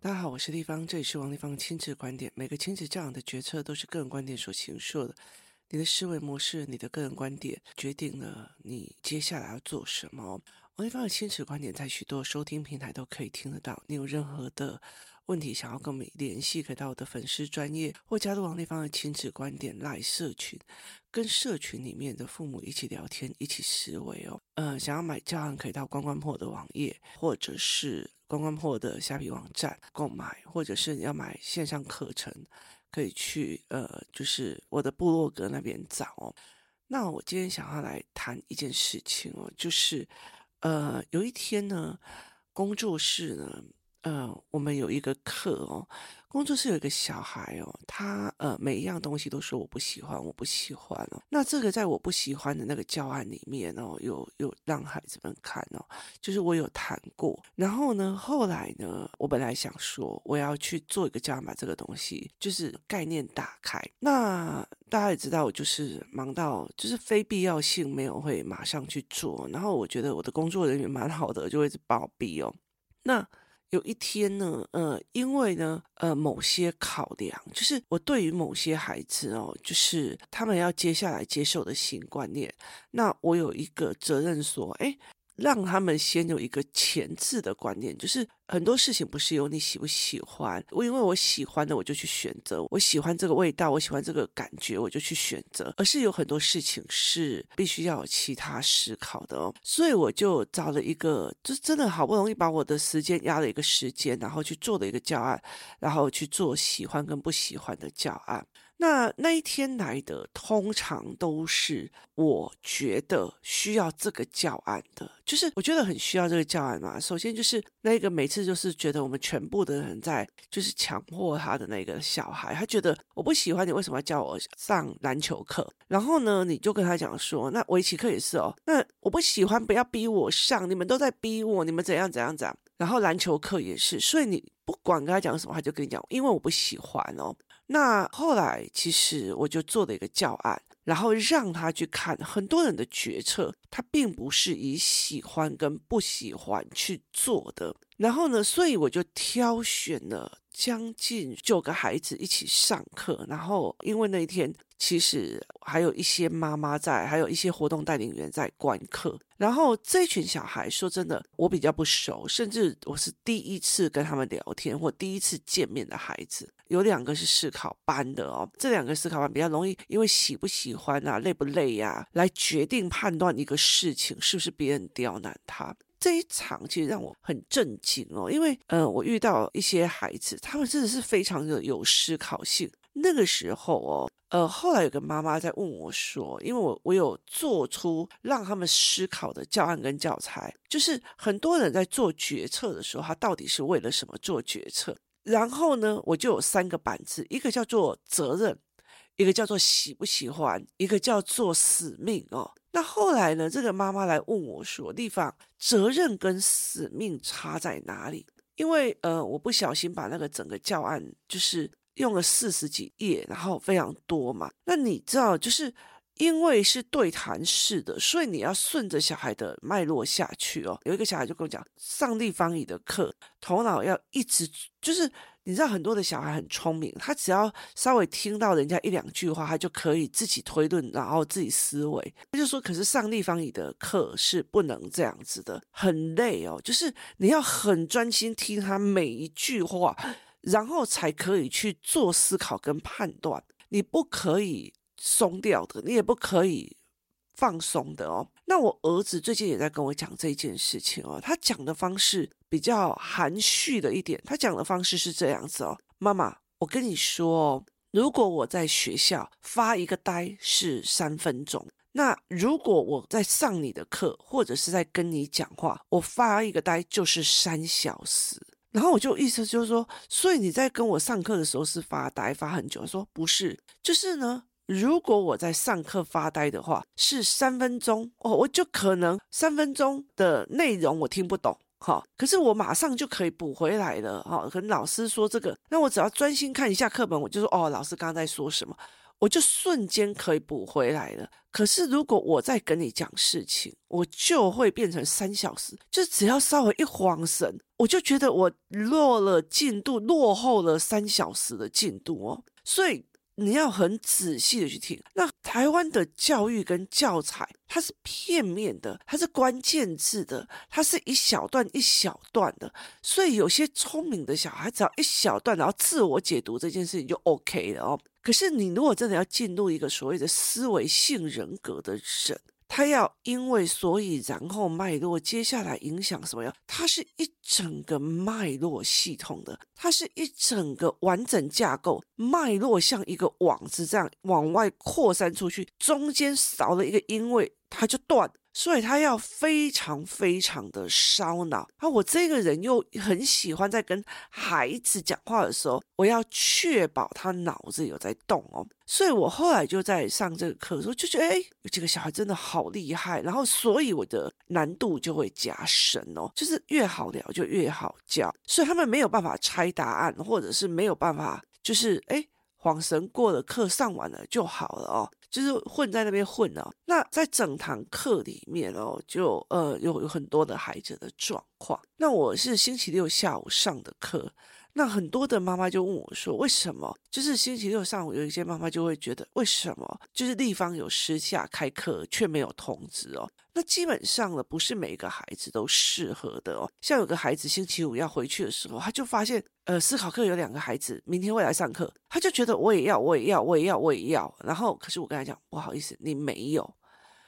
大家好，我是立方，这里是王立方的亲子观点。每个亲子教养的决策都是个人观点所形塑的。你的思维模式，你的个人观点，决定了你接下来要做什么。王立方的亲子观点在许多收听平台都可以听得到。你有任何的问题想要跟我们联系，可以到我的粉丝专业或加入王立芳的亲子观点赖社群，跟社群里面的父母一起聊天，一起思维哦。呃，想要买教案，可以到关关破的网页，或者是关关破的虾皮网站购买，或者是你要买线上课程，可以去呃，就是我的部落格那边找哦。那我今天想要来谈一件事情哦，就是。呃，有一天呢，工作室呢，呃，我们有一个课哦，工作室有一个小孩哦，他呃每一样东西都说我不喜欢，我不喜欢哦。那这个在我不喜欢的那个教案里面哦，有有让孩子们看哦，就是我有谈过。然后呢，后来呢，我本来想说我要去做一个教案，把这个东西就是概念打开。那大家也知道，我就是忙到就是非必要性没有会马上去做。然后我觉得我的工作人员蛮好的，就会一直帮我逼哦。那有一天呢，呃，因为呢，呃，某些考量，就是我对于某些孩子哦，就是他们要接下来接受的新观念，那我有一个责任说，哎。让他们先有一个前置的观念，就是很多事情不是由你喜不喜欢，我因为我喜欢的我就去选择，我喜欢这个味道，我喜欢这个感觉，我就去选择，而是有很多事情是必须要有其他思考的哦。所以我就找了一个，就真的好不容易把我的时间压了一个时间，然后去做的一个教案，然后去做喜欢跟不喜欢的教案。那那一天来的，通常都是我觉得需要这个教案的，就是我觉得很需要这个教案嘛。首先就是那个每次就是觉得我们全部的人在就是强迫他的那个小孩，他觉得我不喜欢你，为什么要叫我上篮球课？然后呢，你就跟他讲说，那围棋课也是哦，那我不喜欢，不要逼我上，你们都在逼我，你们怎样怎样怎样。然后篮球课也是，所以你不管跟他讲什么，他就跟你讲，因为我不喜欢哦。那后来，其实我就做了一个教案，然后让他去看很多人的决策，他并不是以喜欢跟不喜欢去做的。然后呢，所以我就挑选了将近九个孩子一起上课。然后因为那一天其实还有一些妈妈在，还有一些活动带领员在观课。然后这群小孩说真的，我比较不熟，甚至我是第一次跟他们聊天或第一次见面的孩子。有两个是试考班的哦，这两个试考班比较容易，因为喜不喜欢啊、累不累呀、啊，来决定判断一个事情是不是别人刁难他。这一场其实让我很震惊哦，因为呃，我遇到一些孩子，他们真的是非常的有思考性。那个时候哦，呃，后来有个妈妈在问我说，因为我我有做出让他们思考的教案跟教材，就是很多人在做决策的时候，他到底是为了什么做决策？然后呢，我就有三个板子，一个叫做责任，一个叫做喜不喜欢，一个叫做使命哦。那后来呢，这个妈妈来问我说：“丽芳，责任跟使命差在哪里？”因为呃，我不小心把那个整个教案就是用了四十几页，然后非常多嘛。那你知道，就是。因为是对谈式的，所以你要顺着小孩的脉络下去哦。有一个小孩就跟我讲，上立方体的课，头脑要一直就是，你知道很多的小孩很聪明，他只要稍微听到人家一两句话，他就可以自己推论，然后自己思维。他就说，可是上立方体的课是不能这样子的，很累哦。就是你要很专心听他每一句话，然后才可以去做思考跟判断。你不可以。松掉的，你也不可以放松的哦。那我儿子最近也在跟我讲这件事情哦，他讲的方式比较含蓄的一点，他讲的方式是这样子哦，妈妈，我跟你说哦，如果我在学校发一个呆是三分钟，那如果我在上你的课或者是在跟你讲话，我发一个呆就是三小时。然后我就意思就是说，所以你在跟我上课的时候是发呆发很久？说不是，就是呢。如果我在上课发呆的话，是三分钟哦，我就可能三分钟的内容我听不懂，哈，可是我马上就可以补回来了，哈。可能老师说这个，那我只要专心看一下课本，我就说哦，老师刚刚在说什么？我就瞬间可以补回来了。可是如果我再跟你讲事情，我就会变成三小时，就只要稍微一晃神，我就觉得我落了进度，落后了三小时的进度哦。所以。你要很仔细的去听。那台湾的教育跟教材，它是片面的，它是关键字的，它是一小段一小段的。所以有些聪明的小孩，只要一小段，然后自我解读这件事情就 OK 了哦。可是你如果真的要进入一个所谓的思维性人格的人，它要因为所以然后脉络，接下来影响什么呀？它是一整个脉络系统的，它是一整个完整架构，脉络像一个网子这样往外扩散出去，中间少了一个因为，它就断了。所以他要非常非常的烧脑。啊，我这个人又很喜欢在跟孩子讲话的时候，我要确保他脑子有在动哦。所以我后来就在上这个课的时候，就觉得哎，这个小孩真的好厉害。然后，所以我的难度就会加深哦，就是越好聊就越好教。所以他们没有办法猜答案，或者是没有办法，就是哎。恍神过了，课上完了就好了哦，就是混在那边混哦。那在整堂课里面哦，就呃有有很多的孩子的状况。那我是星期六下午上的课。那很多的妈妈就问我说：“为什么？就是星期六上午有一些妈妈就会觉得，为什么就是地方有私下开课却没有通知哦？那基本上呢，不是每一个孩子都适合的哦。像有个孩子星期五要回去的时候，他就发现，呃，思考课有两个孩子明天会来上课，他就觉得我也要，我也要，我也要，我也要。然后，可是我跟他讲，不好意思，你没有，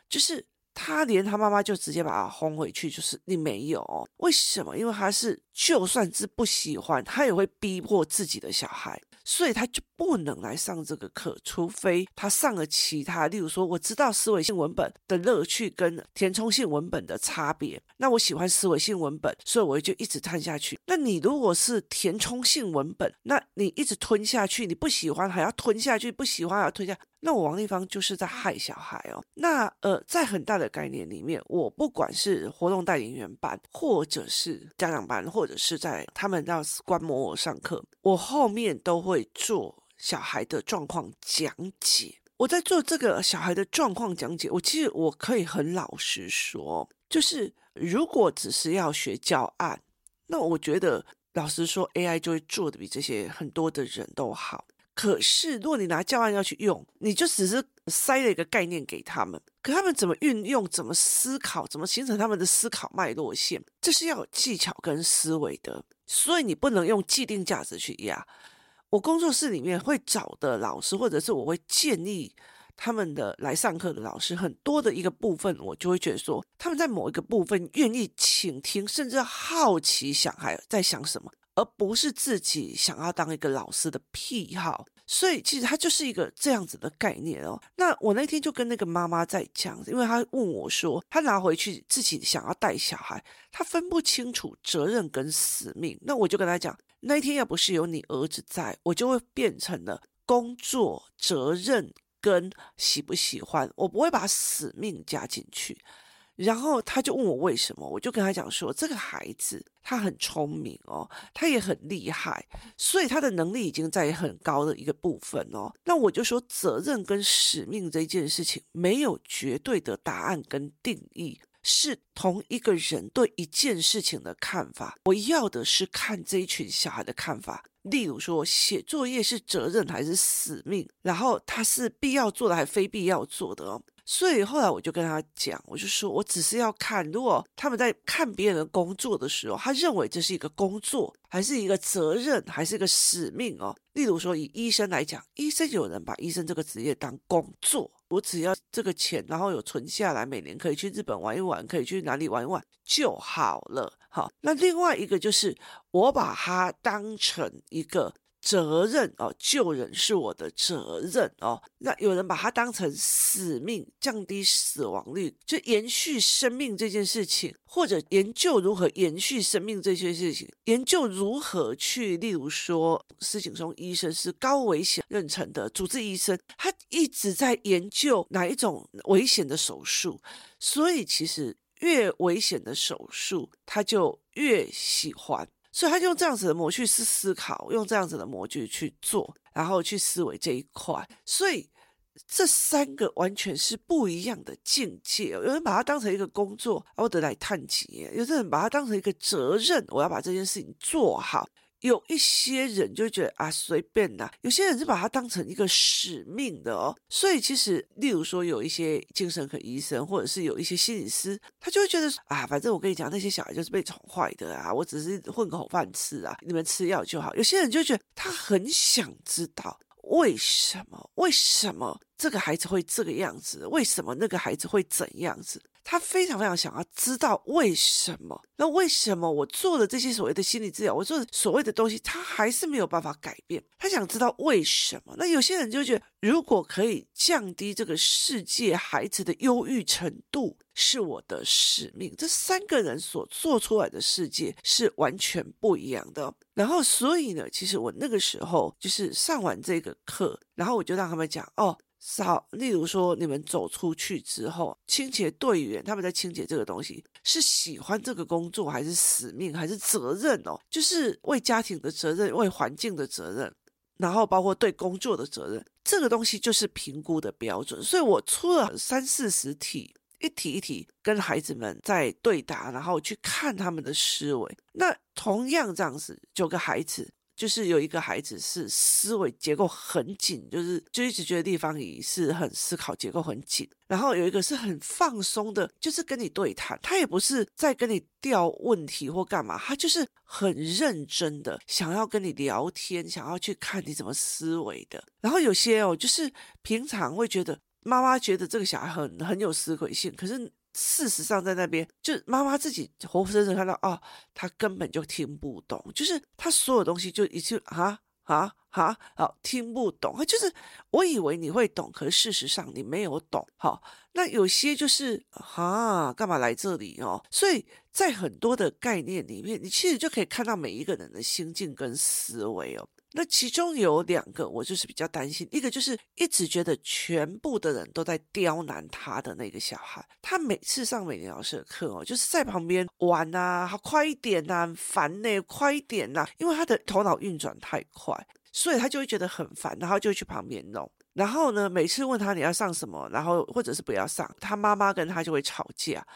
就是。”他连他妈妈就直接把他轰回去，就是你没有，为什么？因为他是就算是不喜欢，他也会逼迫自己的小孩。所以他就不能来上这个课，除非他上了其他，例如说，我知道思维性文本的乐趣跟填充性文本的差别，那我喜欢思维性文本，所以我就一直探下去。那你如果是填充性文本，那你一直吞下去，你不喜欢还要吞下去，不喜欢还要吞下，那我王丽芳就是在害小孩哦。那呃，在很大的概念里面，我不管是活动带领员班，或者是家长班，或者是在他们要观摩我上课，我后面都会。做小孩的状况讲解，我在做这个小孩的状况讲解。我其实我可以很老实说，就是如果只是要学教案，那我觉得老实说，AI 就会做的比这些很多的人都好。可是如果你拿教案要去用，你就只是塞了一个概念给他们，可他们怎么运用、怎么思考、怎么形成他们的思考脉络线，这是要有技巧跟思维的。所以你不能用既定价值去压。我工作室里面会找的老师，或者是我会建议他们的来上课的老师，很多的一个部分，我就会觉得说，他们在某一个部分愿意倾听，甚至好奇小孩在想什么，而不是自己想要当一个老师的癖好。所以其实他就是一个这样子的概念哦。那我那天就跟那个妈妈在讲，因为她问我说，她拿回去自己想要带小孩，她分不清楚责任跟使命。那我就跟她讲。那一天要不是有你儿子在，我就会变成了工作责任跟喜不喜欢，我不会把使命加进去。然后他就问我为什么，我就跟他讲说，这个孩子他很聪明哦，他也很厉害，所以他的能力已经在很高的一个部分哦。那我就说，责任跟使命这件事情没有绝对的答案跟定义。是同一个人对一件事情的看法，我要的是看这一群小孩的看法。例如说，写作业是责任还是使命？然后他是必要做的还是非必要做的哦？所以后来我就跟他讲，我就说我只是要看，如果他们在看别人工作的时候，他认为这是一个工作，还是一个责任，还是一个使命哦？例如说，以医生来讲，医生有人把医生这个职业当工作，我只要这个钱，然后有存下来，每年可以去日本玩一玩，可以去哪里玩一玩就好了。好，那另外一个就是我把它当成一个。责任哦，救人是我的责任哦。那有人把它当成使命，降低死亡率，就延续生命这件事情，或者研究如何延续生命这些事情，研究如何去，例如说，施景松医生是高危险妊娠的主治医生，他一直在研究哪一种危险的手术，所以其实越危险的手术，他就越喜欢。所以他就用这样子的模具去思考，用这样子的模具去做，然后去思维这一块。所以这三个完全是不一样的境界。有人把它当成一个工作，我得来探及；有的人把它当成一个责任，我要把这件事情做好。有一些人就觉得啊，随便啦，有些人是把它当成一个使命的哦。所以其实，例如说有一些精神科医生，或者是有一些心理师，他就会觉得啊，反正我跟你讲，那些小孩就是被宠坏的啊，我只是混口饭吃啊，你们吃药就好。有些人就觉得他很想知道。为什么？为什么这个孩子会这个样子？为什么那个孩子会怎样子？他非常非常想要知道为什么。那为什么我做了这些所谓的心理治疗，我做的所谓的东西，他还是没有办法改变？他想知道为什么？那有些人就觉得，如果可以降低这个世界孩子的忧郁程度，是我的使命。这三个人所做出来的世界是完全不一样的。然后，所以呢，其实我那个时候就是上完这个课，然后我就让他们讲哦。少，例如说，你们走出去之后，清洁队员他们在清洁这个东西，是喜欢这个工作，还是使命，还是责任哦？就是为家庭的责任，为环境的责任，然后包括对工作的责任，这个东西就是评估的标准。所以我出了三四十题，一题一题跟孩子们在对答，然后去看他们的思维。那同样这样子，九个孩子。就是有一个孩子是思维结构很紧，就是就一直觉得地方也是很思考结构很紧。然后有一个是很放松的，就是跟你对谈，他也不是在跟你吊问题或干嘛，他就是很认真的想要跟你聊天，想要去看你怎么思维的。然后有些哦，就是平常会觉得妈妈觉得这个小孩很很有思维性，可是。事实上，在那边，就妈妈自己活生生看到啊，他根本就听不懂，就是他所有东西就已经啊啊啊，好听不懂。就是我以为你会懂，可是事实上你没有懂。好，那有些就是啊，干嘛来这里哦？所以在很多的概念里面，你其实就可以看到每一个人的心境跟思维哦。那其中有两个，我就是比较担心。一个就是一直觉得全部的人都在刁难他的那个小孩，他每次上美玲老师的课哦，就是在旁边玩啊，好快一点呐、啊，烦呢，快一点呐、啊，因为他的头脑运转太快，所以他就会觉得很烦，然后就会去旁边弄。然后呢，每次问他你要上什么，然后或者是不要上，他妈妈跟他就会吵架。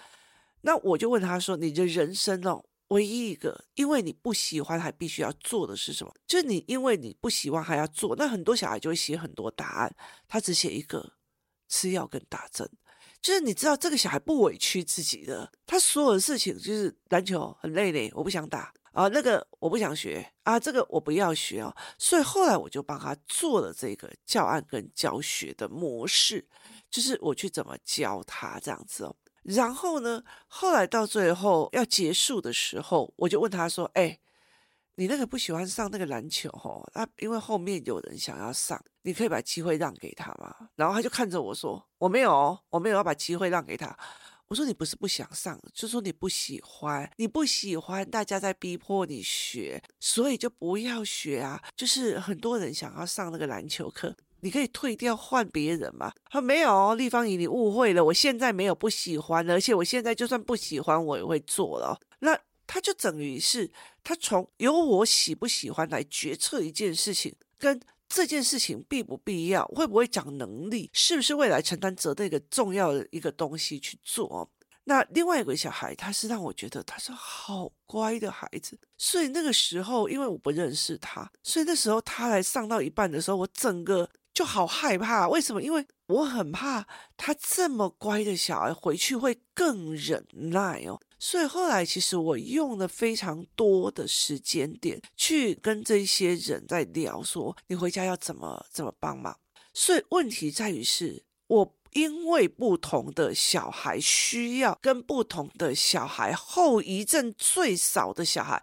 那我就问他说：“你的人生哦？”唯一一个，因为你不喜欢还必须要做的是什么？就是你因为你不喜欢还要做，那很多小孩就会写很多答案，他只写一个吃药跟打针。就是你知道这个小孩不委屈自己的，他所有的事情就是篮球很累嘞，我不想打啊，那个我不想学啊，这个我不要学哦。所以后来我就帮他做了这个教案跟教学的模式，就是我去怎么教他这样子哦。然后呢，后来到最后要结束的时候，我就问他说：“哎，你那个不喜欢上那个篮球哦？那因为后面有人想要上，你可以把机会让给他吗？”然后他就看着我说：“我没有，我没有要把机会让给他。”我说：“你不是不想上，就说你不喜欢，你不喜欢大家在逼迫你学，所以就不要学啊。就是很多人想要上那个篮球课。”你可以退掉换别人吗？他没有，立方体你误会了。我现在没有不喜欢，而且我现在就算不喜欢，我也会做了。那他就等于是他从由我喜不喜欢来决策一件事情，跟这件事情必不必要，会不会长能力，是不是未来承担责任一个重要的一个东西去做。那另外一个小孩，他是让我觉得他是好乖的孩子，所以那个时候因为我不认识他，所以那时候他来上到一半的时候，我整个。就好害怕，为什么？因为我很怕他这么乖的小孩回去会更忍耐哦。所以后来其实我用了非常多的时间点去跟这些人在聊，说你回家要怎么怎么帮忙。所以问题在于是我因为不同的小孩需要，跟不同的小孩后遗症最少的小孩。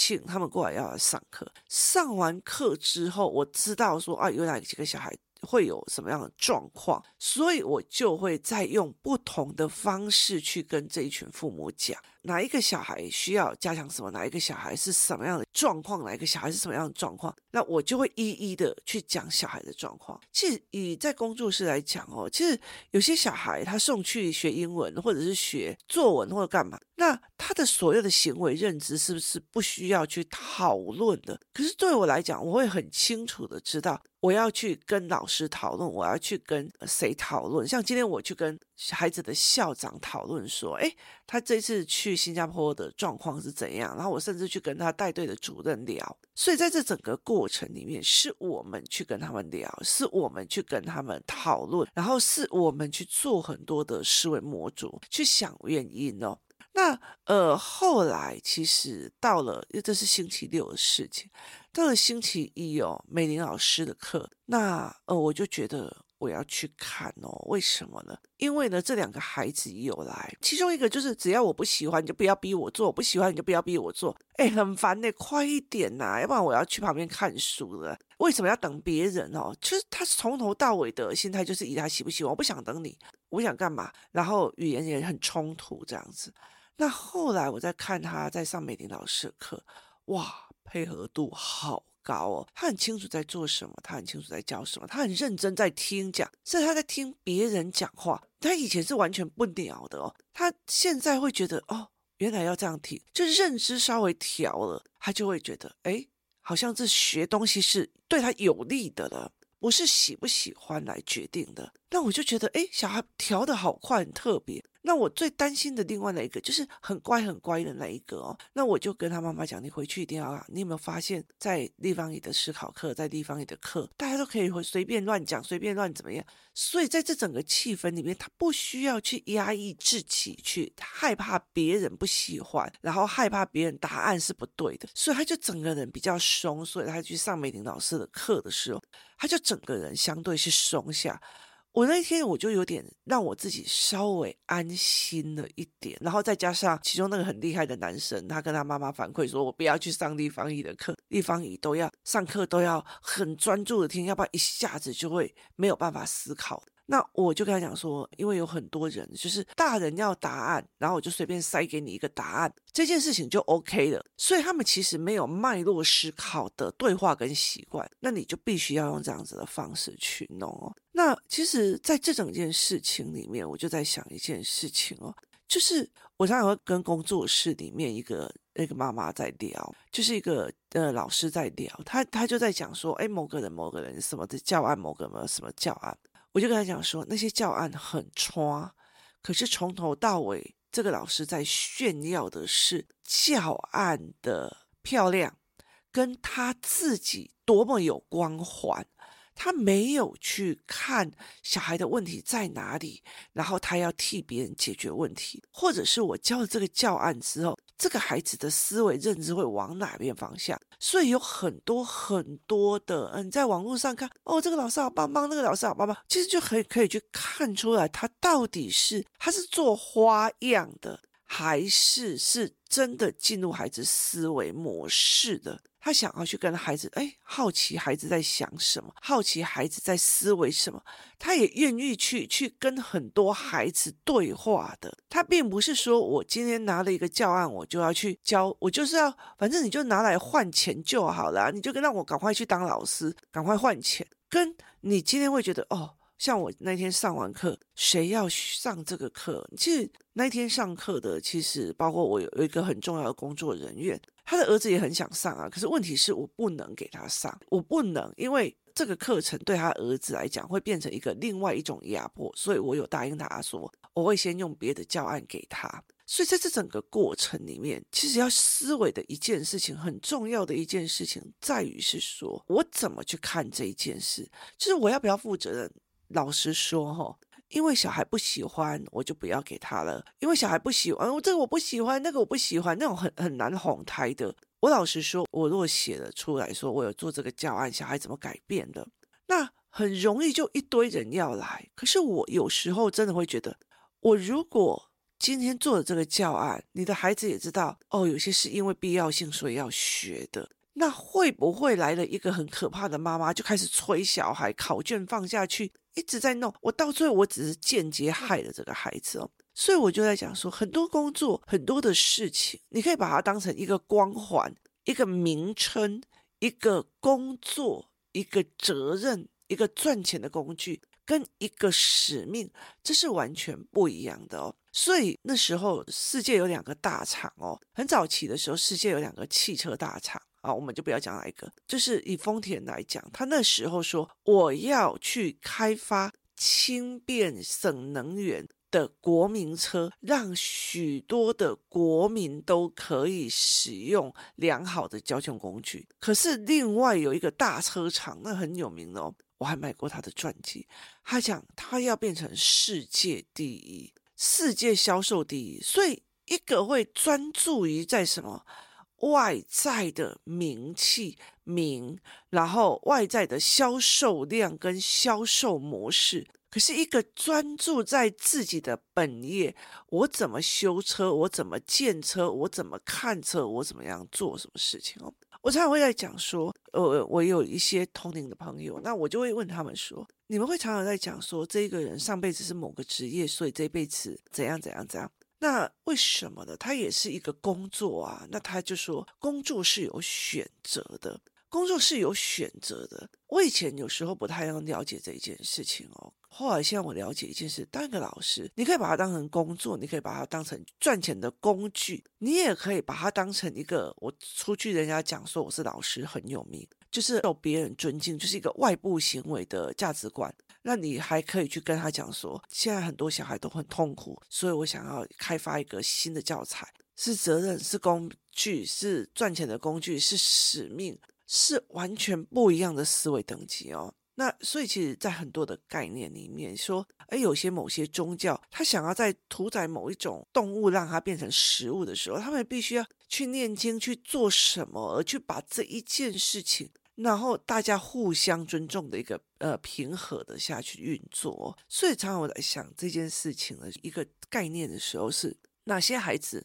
请他们过来要来上课，上完课之后，我知道说啊，有哪几个小孩会有什么样的状况，所以我就会再用不同的方式去跟这一群父母讲。哪一个小孩需要加强什么？哪一个小孩是什么样的状况？哪一个小孩是什么样的状况？那我就会一一的去讲小孩的状况。其实以在工作室来讲哦，其实有些小孩他送去学英文，或者是学作文，或者干嘛，那他的所有的行为认知是不是不需要去讨论的？可是对我来讲，我会很清楚的知道，我要去跟老师讨论，我要去跟谁讨论。像今天我去跟孩子的校长讨论说，诶，他这次去新加坡的状况是怎样？然后我甚至去跟他带队的主任聊。所以在这整个过程里面，是我们去跟他们聊，是我们去跟他们讨论，然后是我们去做很多的思维模组，去想原因哦。那呃，后来其实到了，因为这是星期六的事情，到了星期一哦，美玲老师的课，那呃，我就觉得。我要去看哦，为什么呢？因为呢，这两个孩子有来，其中一个就是只要我不喜欢，你就不要逼我做；不喜欢，你就不要逼我做。哎，很烦呢，快一点呐，要不然我要去旁边看书了。为什么要等别人哦？其实他从头到尾的心态就是以他喜不喜欢，我不想等你，我想干嘛，然后语言也很冲突这样子。那后来我在看他在上美玲老师的课，哇，配合度好。高哦，他很清楚在做什么，他很清楚在教什么，他很认真在听讲，甚至他在听别人讲话。他以前是完全不鸟的哦，他现在会觉得哦，原来要这样听，就认知稍微调了，他就会觉得哎，好像这学东西是对他有利的了，不是喜不喜欢来决定的。那我就觉得哎，小孩调得好快，很特别。那我最担心的另外那一个就是很乖很乖的那一个哦，那我就跟他妈妈讲，你回去一定要啊，你有没有发现，在立方体的思考课，在立方体的课，大家都可以会随便乱讲，随便乱怎么样？所以在这整个气氛里面，他不需要去压抑自己，去害怕别人不喜欢，然后害怕别人答案是不对的，所以他就整个人比较松，所以他去上美玲老师的课的时候，他就整个人相对是松下。我那天我就有点让我自己稍微安心了一点，然后再加上其中那个很厉害的男生，他跟他妈妈反馈说：“我不要去上立方体的课，立方体都要上课都要很专注的听，要不然一下子就会没有办法思考。”那我就跟他讲说，因为有很多人就是大人要答案，然后我就随便塞给你一个答案，这件事情就 OK 了。所以他们其实没有脉络思考的对话跟习惯，那你就必须要用这样子的方式去弄哦。那其实，在这整件事情里面，我就在想一件事情哦，就是我常常会跟工作室里面一个那个妈妈在聊，就是一个呃老师在聊，他他就在讲说，哎，某个人某个人什么的教案，某个人什么教案。我就跟他讲说，那些教案很差，可是从头到尾，这个老师在炫耀的是教案的漂亮，跟他自己多么有光环。他没有去看小孩的问题在哪里，然后他要替别人解决问题，或者是我教了这个教案之后，这个孩子的思维认知会往哪边方向？所以有很多很多的，嗯，在网络上看，哦，这个老师好棒棒，那个老师好棒棒，其实就可以可以去看出来，他到底是他是做花样的，还是是真的进入孩子思维模式的。他想要去跟孩子，哎，好奇孩子在想什么，好奇孩子在思维什么，他也愿意去去跟很多孩子对话的。他并不是说我今天拿了一个教案，我就要去教，我就是要，反正你就拿来换钱就好了，你就跟让我赶快去当老师，赶快换钱。跟你今天会觉得，哦，像我那天上完课，谁要上这个课？其实那天上课的，其实包括我有一个很重要的工作人员。他的儿子也很想上啊，可是问题是我不能给他上，我不能，因为这个课程对他儿子来讲会变成一个另外一种压迫，所以我有答应他说我会先用别的教案给他。所以在这整个过程里面，其实要思维的一件事情，很重要的一件事情在于是说我怎么去看这一件事，就是我要不要负责任？老实说，哈。因为小孩不喜欢，我就不要给他了。因为小孩不喜欢，我这个我不喜欢，那个我不喜欢，那种很很难哄抬的。我老实说，我如果写了出来说我有做这个教案，小孩怎么改变的，那很容易就一堆人要来。可是我有时候真的会觉得，我如果今天做了这个教案，你的孩子也知道，哦，有些是因为必要性所以要学的。那会不会来了一个很可怕的妈妈，就开始催小孩考卷放下去，一直在弄？我到最后我只是间接害了这个孩子哦。所以我就在讲说，很多工作，很多的事情，你可以把它当成一个光环、一个名称、一个工作、一个责任、一个赚钱的工具。跟一个使命，这是完全不一样的哦。所以那时候世界有两个大厂哦，很早期的时候，世界有两个汽车大厂啊，我们就不要讲哪一个，就是以丰田来讲，他那时候说我要去开发轻便省能源的国民车，让许多的国民都可以使用良好的交通工具。可是另外有一个大车厂，那很有名哦，我还买过他的传记，他讲他要变成世界第一。世界销售第一，所以一个会专注于在什么外在的名气名，然后外在的销售量跟销售模式。可是，一个专注在自己的本业，我怎么修车，我怎么建车，我怎么看车，我怎么样做什么事情哦？我常常会在讲说，呃，我有一些同龄的朋友，那我就会问他们说。你们会常常在讲说，这个人上辈子是某个职业，所以这辈子怎样怎样怎样。那为什么呢？他也是一个工作啊。那他就说，工作是有选择的，工作是有选择的。我以前有时候不太能了解这一件事情哦。后来现在我了解一件事，当一个老师，你可以把它当成工作，你可以把它当成赚钱的工具，你也可以把它当成一个，我出去人家讲说我是老师很有名。就是受别人尊敬，就是一个外部行为的价值观。那你还可以去跟他讲说，现在很多小孩都很痛苦，所以我想要开发一个新的教材，是责任，是工具，是赚钱的工具，是使命，是完全不一样的思维等级哦。那所以其实，在很多的概念里面说，哎，有些某些宗教，他想要在屠宰某一种动物，让它变成食物的时候，他们必须要去念经去做什么，而去把这一件事情。然后大家互相尊重的一个呃平和的下去运作，所以常常我在想这件事情的一个概念的时候，是哪些孩子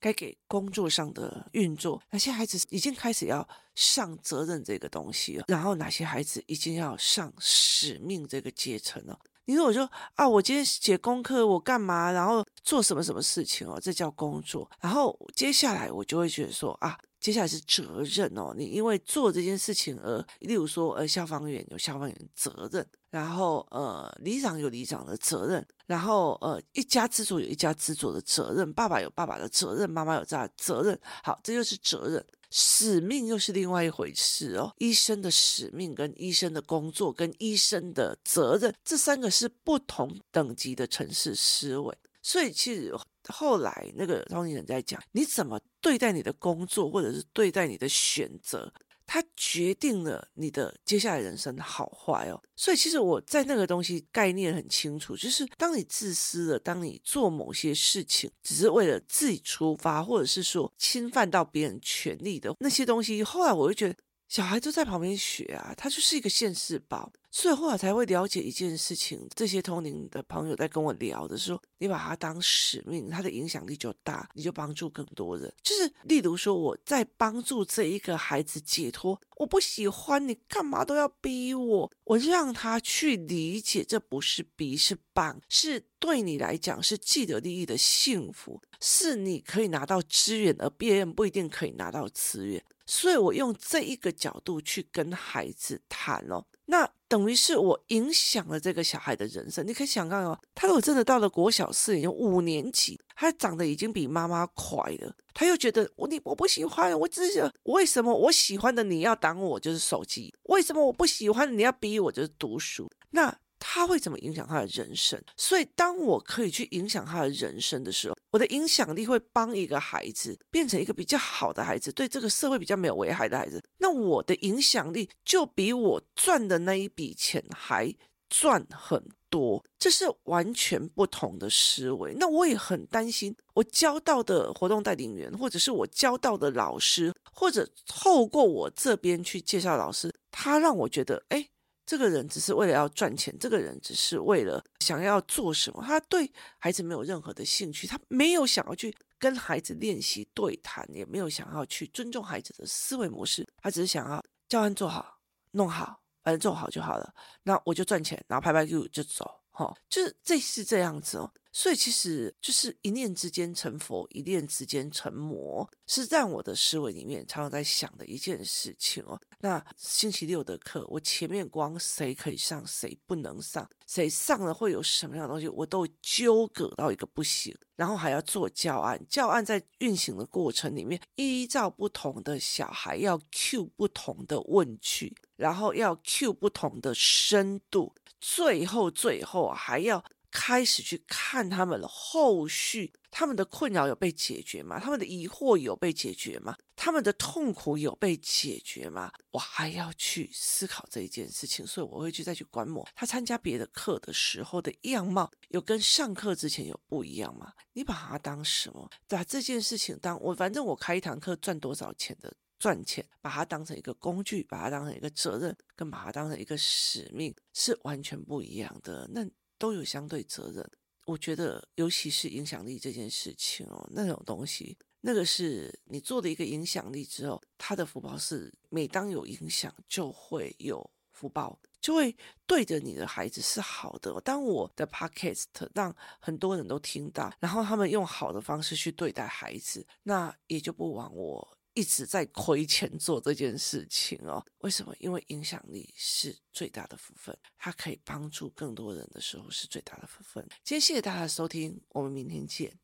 该给工作上的运作，哪些孩子已经开始要上责任这个东西了，然后哪些孩子已经要上使命这个阶层了。你说我说啊，我今天写功课，我干嘛？然后做什么什么事情哦？这叫工作。然后接下来我就会觉得说啊。接下来是责任哦，你因为做这件事情而，例如说，呃，消防员有消防员责任，然后呃，里长有里长的责任，然后呃，一家之主有一家之主的责任，爸爸有爸爸的责任，妈妈有这样的责任，好，这就是责任。使命又是另外一回事哦，医生的使命跟医生的工作跟医生的责任，这三个是不同等级的城市思维，所以其实。后来那个当事人在讲，你怎么对待你的工作，或者是对待你的选择，它决定了你的接下来人生的好坏哦。所以其实我在那个东西概念很清楚，就是当你自私了，当你做某些事情只是为了自己出发，或者是说侵犯到别人权利的那些东西，后来我就觉得。小孩都在旁边学啊，他就是一个现世宝，所以后来才会了解一件事情。这些通灵的朋友在跟我聊的时候，你把它当使命，它的影响力就大，你就帮助更多人。就是例如说，我在帮助这一个孩子解脱，我不喜欢你干嘛都要逼我，我让他去理解，这不是逼，是帮，是对你来讲是既得利益的幸福，是你可以拿到资源，而别人不一定可以拿到资源。所以我用这一个角度去跟孩子谈哦，那等于是我影响了这个小孩的人生。你可以想看哦，他如果真的到了国小四年五年级，他长得已经比妈妈快了，他又觉得我你我不喜欢，我只是为什么我喜欢的你要挡我就是手机，为什么我不喜欢你要逼我就是读书？那。他会怎么影响他的人生？所以，当我可以去影响他的人生的时候，我的影响力会帮一个孩子变成一个比较好的孩子，对这个社会比较没有危害的孩子。那我的影响力就比我赚的那一笔钱还赚很多，这是完全不同的思维。那我也很担心，我教到的活动带领员，或者是我教到的老师，或者透过我这边去介绍老师，他让我觉得，哎。这个人只是为了要赚钱，这个人只是为了想要做什么，他对孩子没有任何的兴趣，他没有想要去跟孩子练习对谈，也没有想要去尊重孩子的思维模式，他只是想要教案做好、弄好，反正做好就好了。那我就赚钱，然后拍拍屁股就走，哈、就是这是这样子哦。所以其实就是一念之间成佛，一念之间成魔，是在我的思维里面常常在想的一件事情哦。那星期六的课，我前面光谁可以上，谁不能上，谁上了会有什么样的东西，我都纠葛到一个不行。然后还要做教案，教案在运行的过程里面，依照不同的小孩要 cue 不同的问句，然后要 cue 不同的深度，最后最后还要。开始去看他们的后续，他们的困扰有被解决吗？他们的疑惑有被解决吗？他们的痛苦有被解决吗？我还要去思考这一件事情，所以我会去再去观摩他参加别的课的时候的样貌，有跟上课之前有不一样吗？你把它当什么？把这件事情当我，反正我开一堂课赚多少钱的赚钱，把它当成一个工具，把它当成一个责任，跟把它当成一个使命是完全不一样的。那。都有相对责任，我觉得，尤其是影响力这件事情哦，那种东西，那个是你做的一个影响力之后，他的福报是每当有影响就会有福报，就会对着你的孩子是好的。当我的 podcast 让很多人都听到，然后他们用好的方式去对待孩子，那也就不枉我。一直在亏钱做这件事情哦，为什么？因为影响力是最大的福分，它可以帮助更多人的时候是最大的福分。今天谢谢大家的收听，我们明天见。